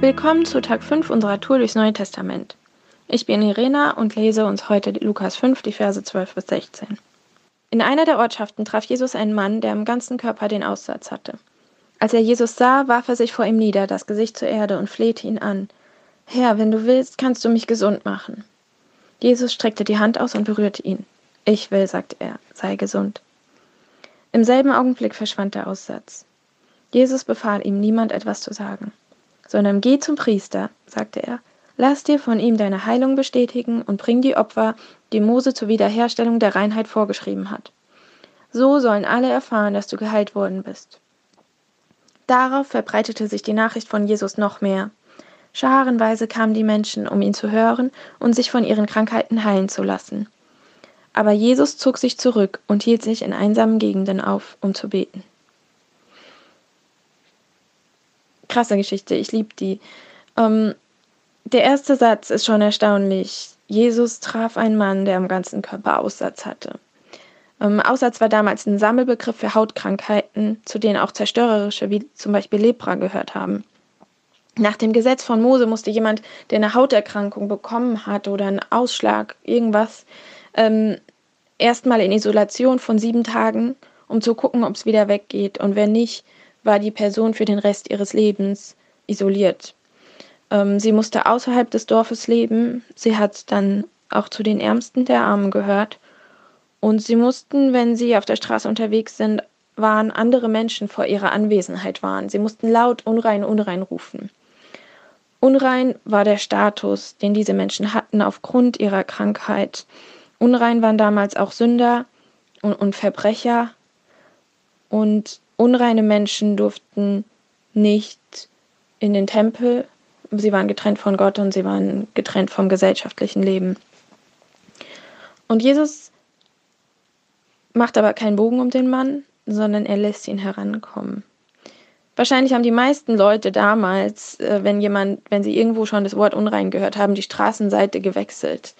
Willkommen zu Tag 5 unserer Tour durchs Neue Testament. Ich bin Irena und lese uns heute Lukas 5, die Verse 12 bis 16. In einer der Ortschaften traf Jesus einen Mann, der am ganzen Körper den Aussatz hatte. Als er Jesus sah, warf er sich vor ihm nieder, das Gesicht zur Erde und flehte ihn an. Herr, wenn du willst, kannst du mich gesund machen. Jesus streckte die Hand aus und berührte ihn. Ich will, sagte er, sei gesund. Im selben Augenblick verschwand der Aussatz. Jesus befahl ihm, niemand etwas zu sagen, sondern geh zum Priester, sagte er, lass dir von ihm deine Heilung bestätigen und bring die Opfer, die Mose zur Wiederherstellung der Reinheit vorgeschrieben hat. So sollen alle erfahren, dass du geheilt worden bist. Darauf verbreitete sich die Nachricht von Jesus noch mehr. Scharenweise kamen die Menschen, um ihn zu hören und sich von ihren Krankheiten heilen zu lassen. Aber Jesus zog sich zurück und hielt sich in einsamen Gegenden auf, um zu beten. Krasse Geschichte, ich liebe die. Ähm, der erste Satz ist schon erstaunlich. Jesus traf einen Mann, der am ganzen Körper Aussatz hatte. Ähm, Aussatz war damals ein Sammelbegriff für Hautkrankheiten, zu denen auch zerstörerische wie zum Beispiel Lepra gehört haben. Nach dem Gesetz von Mose musste jemand, der eine Hauterkrankung bekommen hat oder einen Ausschlag, irgendwas, ähm, erstmal in Isolation von sieben Tagen, um zu gucken, ob es wieder weggeht. Und wenn nicht, war die Person für den Rest ihres Lebens isoliert. Ähm, sie musste außerhalb des Dorfes leben. Sie hat dann auch zu den Ärmsten der Armen gehört. Und sie mussten, wenn sie auf der Straße unterwegs sind, waren andere Menschen vor ihrer Anwesenheit waren. Sie mussten laut unrein, unrein rufen. Unrein war der Status, den diese Menschen hatten aufgrund ihrer Krankheit. Unrein waren damals auch Sünder und, und Verbrecher. Und unreine Menschen durften nicht in den Tempel. Sie waren getrennt von Gott und sie waren getrennt vom gesellschaftlichen Leben. Und Jesus macht aber keinen Bogen um den Mann, sondern er lässt ihn herankommen. Wahrscheinlich haben die meisten Leute damals, äh, wenn jemand, wenn sie irgendwo schon das Wort unrein gehört haben, die Straßenseite gewechselt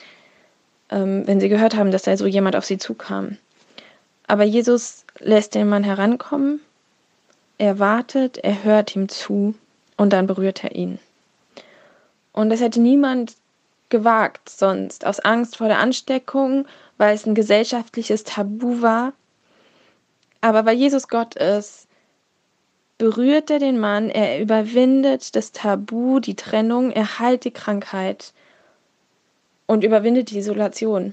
ähm, wenn sie gehört haben, dass da so jemand auf sie zukam. Aber Jesus lässt den Mann herankommen, er wartet, er hört ihm zu und dann berührt er ihn. Und das hätte niemand gewagt sonst, aus Angst vor der Ansteckung, weil es ein gesellschaftliches Tabu war. Aber weil Jesus Gott ist, berührt er den Mann, er überwindet das Tabu, die Trennung, er heilt die Krankheit und überwindet die Isolation.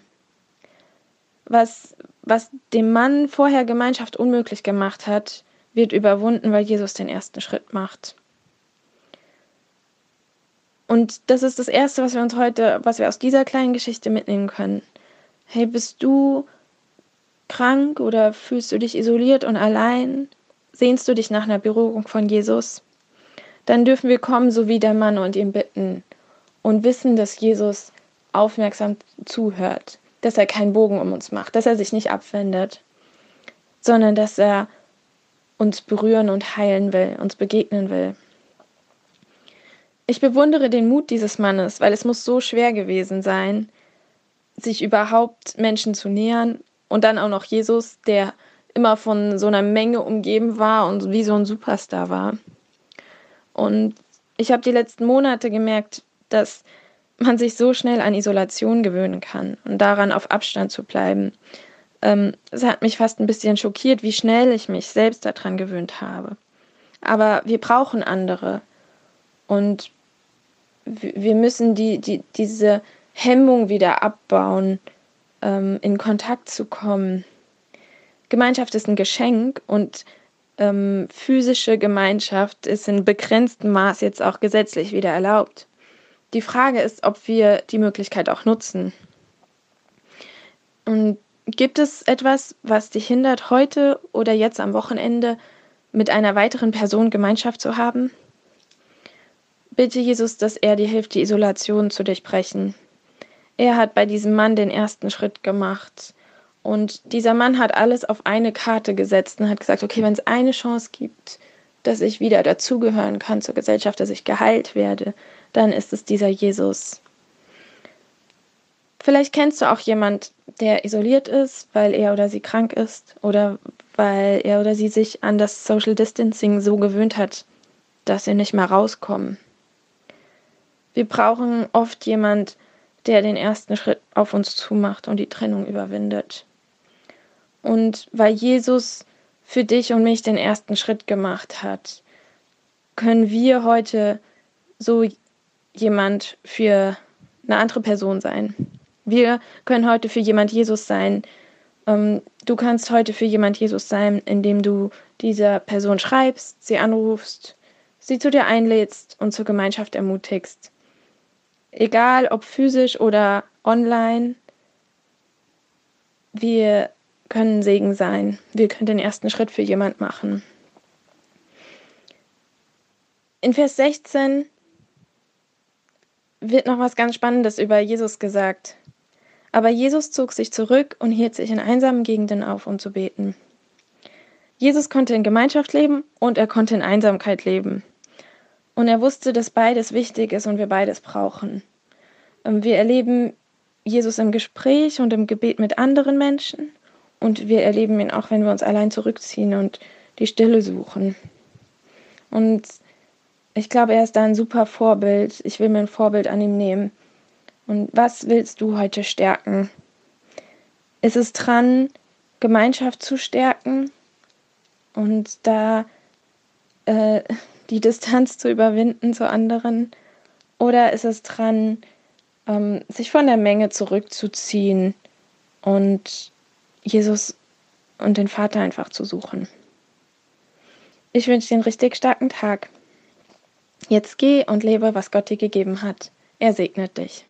Was, was dem Mann vorher Gemeinschaft unmöglich gemacht hat, wird überwunden, weil Jesus den ersten Schritt macht. Und das ist das Erste, was wir uns heute, was wir aus dieser kleinen Geschichte mitnehmen können. Hey, bist du krank oder fühlst du dich isoliert und allein? Sehnst du dich nach einer Berührung von Jesus? Dann dürfen wir kommen, so wie der Mann, und ihn bitten und wissen, dass Jesus aufmerksam zuhört, dass er keinen Bogen um uns macht, dass er sich nicht abwendet, sondern dass er uns berühren und heilen will, uns begegnen will. Ich bewundere den Mut dieses Mannes, weil es muss so schwer gewesen sein, sich überhaupt Menschen zu nähern und dann auch noch Jesus, der immer von so einer Menge umgeben war und wie so ein Superstar war. Und ich habe die letzten Monate gemerkt, dass man sich so schnell an Isolation gewöhnen kann und daran auf Abstand zu bleiben. Ähm, es hat mich fast ein bisschen schockiert, wie schnell ich mich selbst daran gewöhnt habe. Aber wir brauchen andere und wir müssen die, die, diese Hemmung wieder abbauen, ähm, in Kontakt zu kommen. Gemeinschaft ist ein Geschenk und ähm, physische Gemeinschaft ist in begrenztem Maß jetzt auch gesetzlich wieder erlaubt. Die Frage ist, ob wir die Möglichkeit auch nutzen. Und gibt es etwas, was dich hindert, heute oder jetzt am Wochenende mit einer weiteren Person Gemeinschaft zu haben? Bitte Jesus, dass er dir hilft, die Isolation zu durchbrechen. Er hat bei diesem Mann den ersten Schritt gemacht. Und dieser Mann hat alles auf eine Karte gesetzt und hat gesagt, okay, wenn es eine Chance gibt, dass ich wieder dazugehören kann zur Gesellschaft, dass ich geheilt werde, dann ist es dieser Jesus. Vielleicht kennst du auch jemand, der isoliert ist, weil er oder sie krank ist oder weil er oder sie sich an das Social Distancing so gewöhnt hat, dass sie nicht mehr rauskommen. Wir brauchen oft jemand, der den ersten Schritt auf uns zumacht und die Trennung überwindet. Und weil Jesus für dich und mich den ersten Schritt gemacht hat, können wir heute so jemand für eine andere Person sein. Wir können heute für jemand Jesus sein. Ähm, du kannst heute für jemand Jesus sein, indem du dieser Person schreibst, sie anrufst, sie zu dir einlädst und zur Gemeinschaft ermutigst. Egal ob physisch oder online, wir können Segen sein. Wir können den ersten Schritt für jemand machen. In Vers 16 wird noch was ganz Spannendes über Jesus gesagt. Aber Jesus zog sich zurück und hielt sich in einsamen Gegenden auf, um zu beten. Jesus konnte in Gemeinschaft leben und er konnte in Einsamkeit leben. Und er wusste, dass beides wichtig ist und wir beides brauchen. Ähm, wir erleben Jesus im Gespräch und im Gebet mit anderen Menschen und wir erleben ihn auch, wenn wir uns allein zurückziehen und die Stille suchen. Und ich glaube, er ist da ein super Vorbild. Ich will mir ein Vorbild an ihm nehmen. Und was willst du heute stärken? Ist es dran, Gemeinschaft zu stärken und da äh, die Distanz zu überwinden zu anderen? Oder ist es dran, ähm, sich von der Menge zurückzuziehen und Jesus und den Vater einfach zu suchen? Ich wünsche dir einen richtig starken Tag. Jetzt geh und lebe, was Gott dir gegeben hat. Er segnet dich.